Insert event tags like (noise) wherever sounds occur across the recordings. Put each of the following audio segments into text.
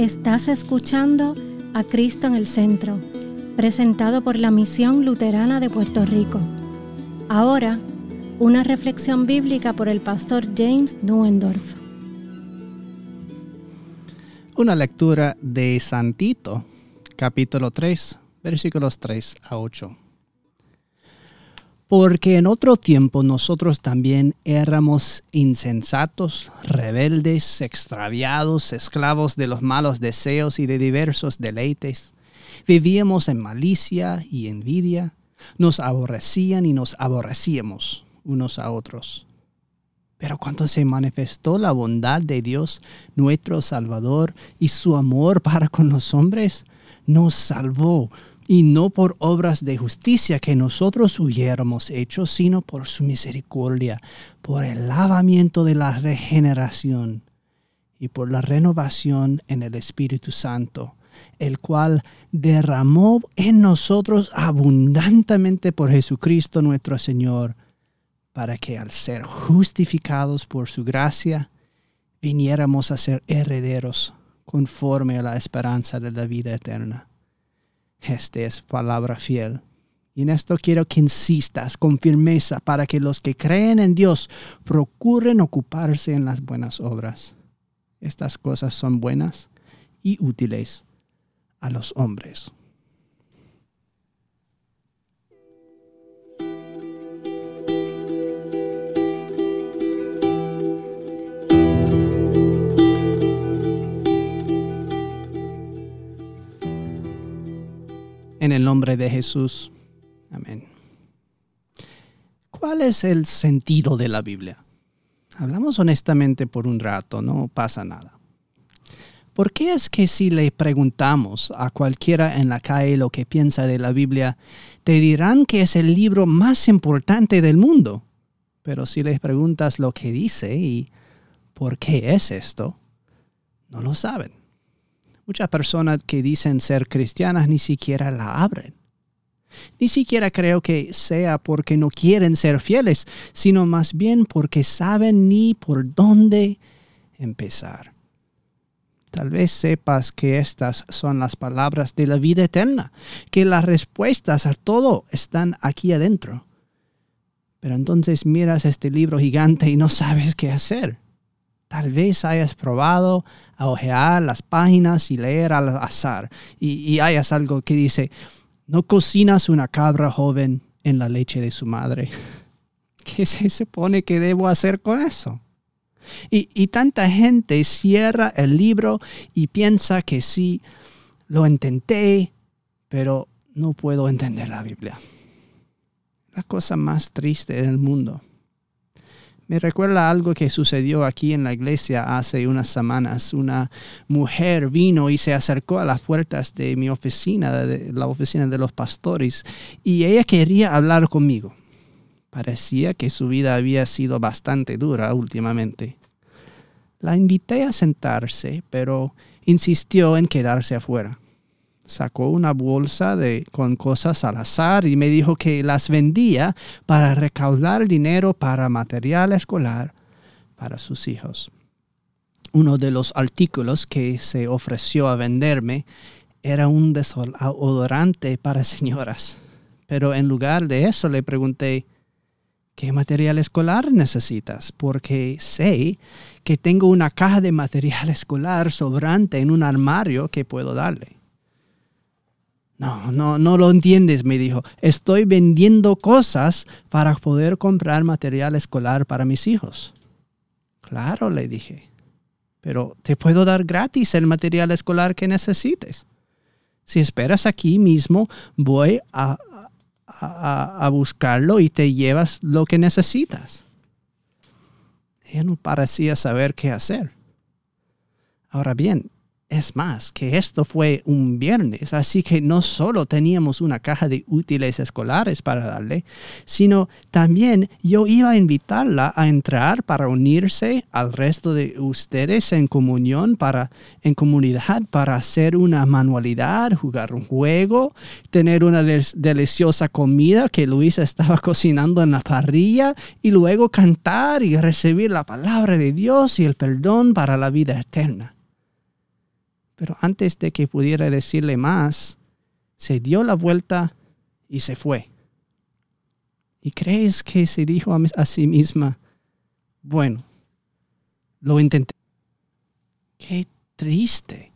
Estás escuchando a Cristo en el Centro, presentado por la Misión Luterana de Puerto Rico. Ahora, una reflexión bíblica por el pastor James Nuendorf. Una lectura de Santito, capítulo 3, versículos 3 a 8. Porque en otro tiempo nosotros también éramos insensatos, rebeldes, extraviados, esclavos de los malos deseos y de diversos deleites. Vivíamos en malicia y envidia, nos aborrecían y nos aborrecíamos unos a otros. Pero cuando se manifestó la bondad de Dios, nuestro Salvador, y su amor para con los hombres, nos salvó y no por obras de justicia que nosotros hubiéramos hecho, sino por su misericordia, por el lavamiento de la regeneración y por la renovación en el Espíritu Santo, el cual derramó en nosotros abundantemente por Jesucristo nuestro Señor, para que al ser justificados por su gracia, viniéramos a ser herederos conforme a la esperanza de la vida eterna. Esta es palabra fiel. Y en esto quiero que insistas con firmeza para que los que creen en Dios procuren ocuparse en las buenas obras. Estas cosas son buenas y útiles a los hombres. En el nombre de Jesús. Amén. ¿Cuál es el sentido de la Biblia? Hablamos honestamente por un rato, no pasa nada. ¿Por qué es que si le preguntamos a cualquiera en la calle lo que piensa de la Biblia, te dirán que es el libro más importante del mundo? Pero si les preguntas lo que dice y por qué es esto, no lo saben. Muchas personas que dicen ser cristianas ni siquiera la abren. Ni siquiera creo que sea porque no quieren ser fieles, sino más bien porque saben ni por dónde empezar. Tal vez sepas que estas son las palabras de la vida eterna, que las respuestas a todo están aquí adentro. Pero entonces miras este libro gigante y no sabes qué hacer. Tal vez hayas probado a ojear las páginas y leer al azar y, hayas algo que dice, no cocinas una cabra joven en la leche de su madre. (laughs) ¿Qué se supone que debo hacer con eso? Y, y, tanta gente cierra el libro y piensa que sí, lo intenté, pero no puedo entender la Biblia. La cosa más triste del mundo. Me recuerda algo que sucedió aquí en la iglesia hace unas semanas. Una mujer vino y se acercó a las puertas de mi oficina, de la oficina de los pastores, y ella quería hablar conmigo. Parecía que su vida había sido bastante dura últimamente. La invité a sentarse, pero insistió en quedarse afuera sacó una bolsa de, con cosas al azar y me dijo que las vendía para recaudar dinero para material escolar para sus hijos. Uno de los artículos que se ofreció a venderme era un desodorante para señoras. Pero en lugar de eso le pregunté, ¿qué material escolar necesitas? Porque sé que tengo una caja de material escolar sobrante en un armario que puedo darle. No, no, no lo entiendes, me dijo. Estoy vendiendo cosas para poder comprar material escolar para mis hijos. Claro, le dije. Pero te puedo dar gratis el material escolar que necesites. Si esperas aquí mismo, voy a, a, a buscarlo y te llevas lo que necesitas. Ella no parecía saber qué hacer. Ahora bien, es más, que esto fue un viernes, así que no solo teníamos una caja de útiles escolares para darle, sino también yo iba a invitarla a entrar para unirse al resto de ustedes en comunión, para, en comunidad, para hacer una manualidad, jugar un juego, tener una deliciosa comida que Luisa estaba (laughs) cocinando en la parrilla y luego cantar y recibir la palabra de Dios y el perdón para la vida eterna. Pero antes de que pudiera decirle más, se dio la vuelta y se fue. ¿Y crees que se dijo a, sí misma, bueno, lo intenté? Qué triste.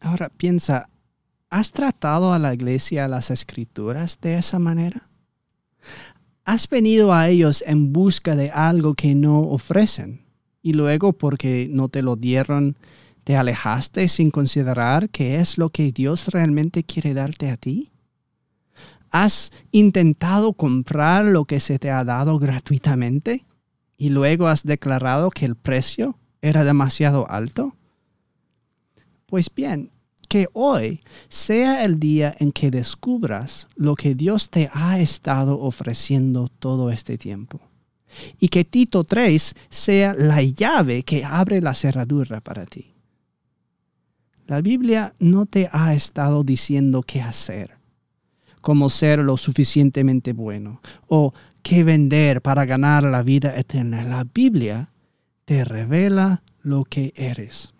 Ahora piensa, ¿has tratado a la iglesia, las escrituras de esa manera? ¿Has venido a ellos en busca de algo que no ofrecen? Y luego, porque no te lo dieron, te alejaste sin considerar qué es lo que Dios realmente quiere darte a ti. ¿Has intentado comprar lo que se te ha dado gratuitamente y luego has declarado que el precio era demasiado alto? Pues bien, que hoy sea el día en que descubras lo que Dios te ha estado ofreciendo todo este tiempo. Y que Tito 3 sea la llave que abre la cerradura para ti. La Biblia no te ha estado diciendo qué hacer como ser lo suficientemente bueno o qué vender para ganar la vida eterna. La Biblia te revela lo que eres.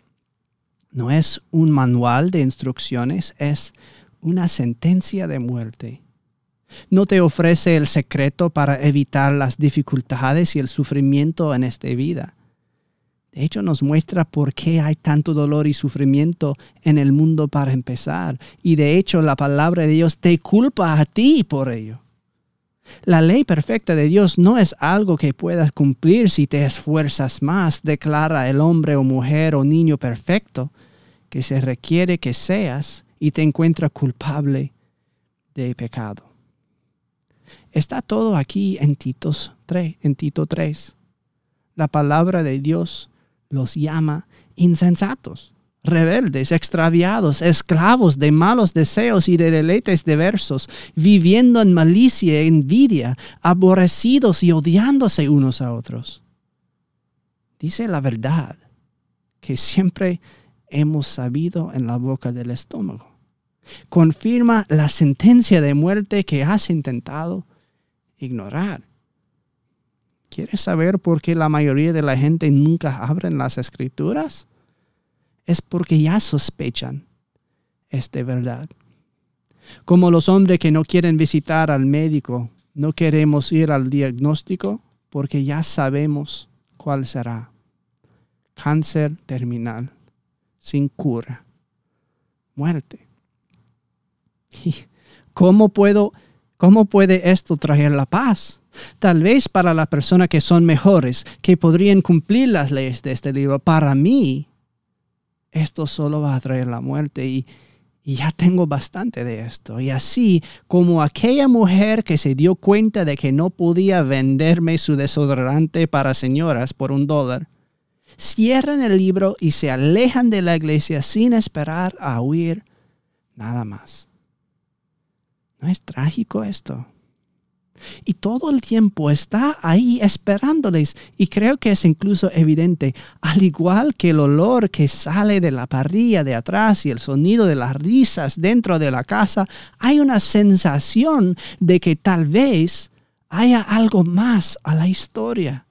No es un manual de instrucciones, es una sentencia de muerte. No te ofrece el secreto para evitar las dificultades y el sufrimiento en esta vida. De hecho, nos muestra por qué hay tanto dolor y sufrimiento en el mundo para empezar. Y de hecho, la palabra de Dios te culpa a ti por ello. La ley perfecta de Dios no es algo que puedas cumplir si te esfuerzas más, declara el hombre o mujer o niño perfecto, que se requiere que seas y te encuentra culpable de pecado. Está todo aquí en, Titos 3, en Tito 3. La palabra de Dios los llama insensatos, rebeldes, extraviados, esclavos de malos deseos y de deleites diversos, viviendo en malicia e envidia, aborrecidos y odiándose unos a otros. Dice la verdad que siempre hemos sabido en la boca del estómago. Confirma la sentencia de muerte que has intentado ignorar. ¿Quieres saber por qué la mayoría de la gente nunca abren las escrituras? Es porque ya sospechan. Es de verdad. Como los hombres que no quieren visitar al médico, no queremos ir al diagnóstico porque ya sabemos cuál será. Cáncer terminal, sin cura, muerte. (laughs) ¿Cómo puedo, cómo puede esto traer la paz? Tal vez para la persona que son mejores, que podrían cumplir las leyes de este libro, para mí, esto solo va a traer la muerte y, y ya tengo bastante de esto. Y así como aquella mujer que se dio cuenta de que no podía venderme su desodorante para señoras por un dólar, cierran el libro y se alejan de la iglesia sin esperar a huir nada más. ¿No es trágico esto? Y todo el tiempo está ahí esperándoles. Y creo que es incluso evidente, al igual que el olor que sale de la parrilla de atrás y el sonido de las risas dentro de la casa, hay una sensación de que tal vez haya algo más a la historia.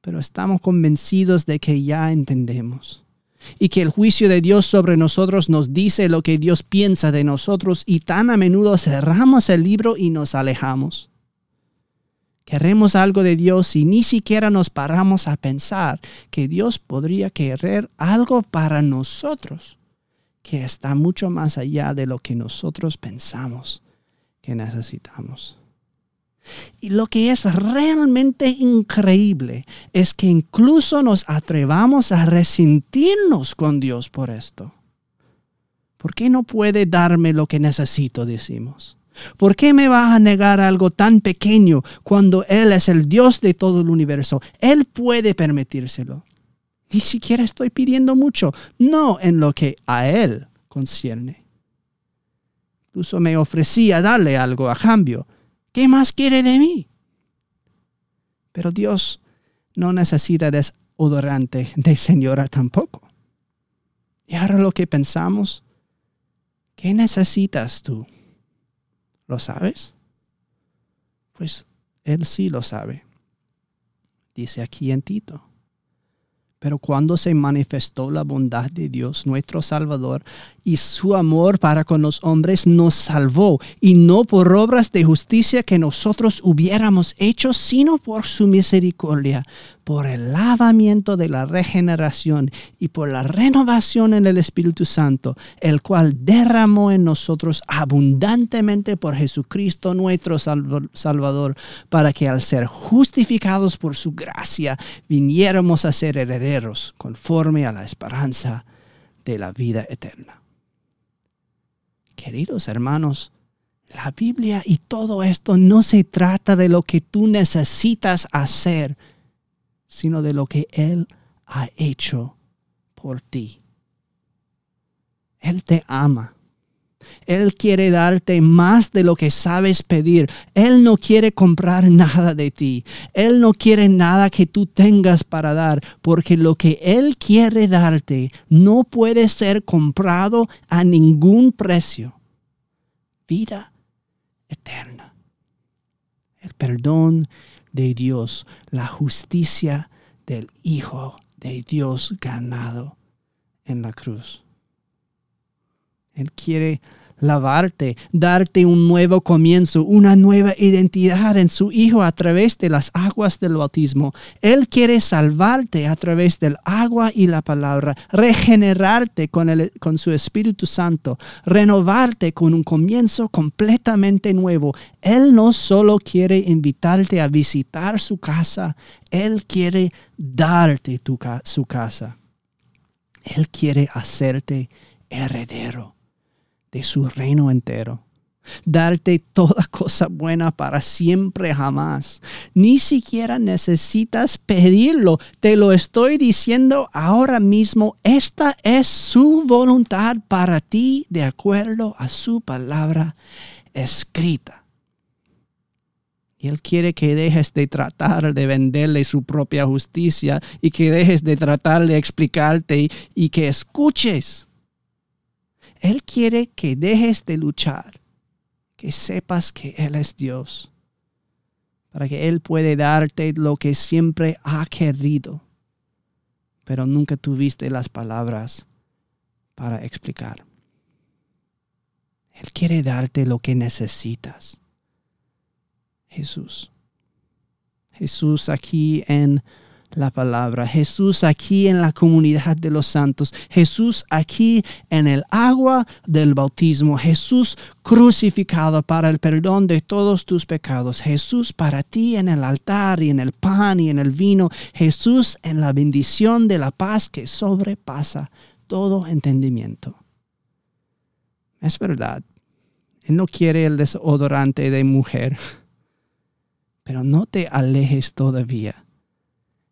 Pero estamos convencidos de que ya entendemos y que el juicio de Dios sobre nosotros nos dice lo que Dios piensa de nosotros y tan a menudo cerramos el libro y nos alejamos. Queremos algo de Dios y ni siquiera nos paramos a pensar que Dios podría querer algo para nosotros que está mucho más allá de lo que nosotros pensamos que necesitamos. Y lo que es realmente increíble es que incluso nos atrevamos a resentirnos con Dios por esto. ¿Por qué no puede darme lo que necesito? Decimos. ¿Por qué me va a negar algo tan pequeño cuando Él es el Dios de todo el universo? Él puede permitírselo. Ni siquiera estoy pidiendo mucho, no en lo que a Él concierne. Incluso me ofrecía darle algo a cambio, ¿Qué más quiere de mí? Pero Dios no necesita desodorante de señora tampoco. Y ahora lo que pensamos, ¿qué necesitas tú? ¿Lo sabes? Pues Él sí lo sabe. Dice aquí en Tito. Pero cuando se manifestó la bondad de Dios, nuestro Salvador, y su amor para con los hombres nos salvó, y no por obras de justicia que nosotros hubiéramos hecho, sino por su misericordia, por el lavamiento de la regeneración y por la renovación en el Espíritu Santo, el cual derramó en nosotros abundantemente por Jesucristo nuestro Salvador, para que al ser justificados por su gracia, viniéramos a ser conforme a la esperanza de la vida eterna. Queridos hermanos, la Biblia y todo esto no se trata de lo que tú necesitas hacer, sino de lo que Él ha hecho por ti. Él te ama. Él quiere darte más de lo que sabes pedir. Él no quiere comprar nada de ti. Él no quiere nada que tú tengas para dar, porque lo que Él quiere darte no puede ser comprado a ningún precio. Vida eterna. El perdón de Dios, la justicia del Hijo de Dios ganado en la cruz. Él quiere lavarte, darte un nuevo comienzo, una nueva identidad en su Hijo a través de las aguas del bautismo. Él quiere salvarte a través del agua y la palabra, regenerarte con, el, con su Espíritu Santo, renovarte con un comienzo completamente nuevo. Él no solo quiere invitarte a visitar su casa, Él quiere darte su casa. Él quiere hacerte heredero de su reino entero. Darte toda cosa buena para siempre jamás. Ni siquiera necesitas pedirlo. Te lo estoy diciendo ahora mismo. Esta es su voluntad para ti de acuerdo a su palabra escrita. Y Él quiere que dejes de tratar de venderle su propia justicia y que dejes de tratar de explicarte y, y que escuches él quiere que dejes de luchar, que sepas que Él es Dios, para que Él puede darte lo que siempre ha querido, pero nunca tuviste las palabras para explicar. Él quiere darte lo que necesitas. Jesús. Jesús aquí en la palabra. Jesús aquí en la comunidad de los santos. Jesús aquí en el agua del bautismo. Jesús crucificado para el perdón de todos tus pecados. Jesús para ti en el altar y en el pan y en el vino. Jesús en la bendición de la paz que sobrepasa todo entendimiento. Es verdad. Él no quiere el desodorante de mujer. (laughs) Pero no te alejes todavía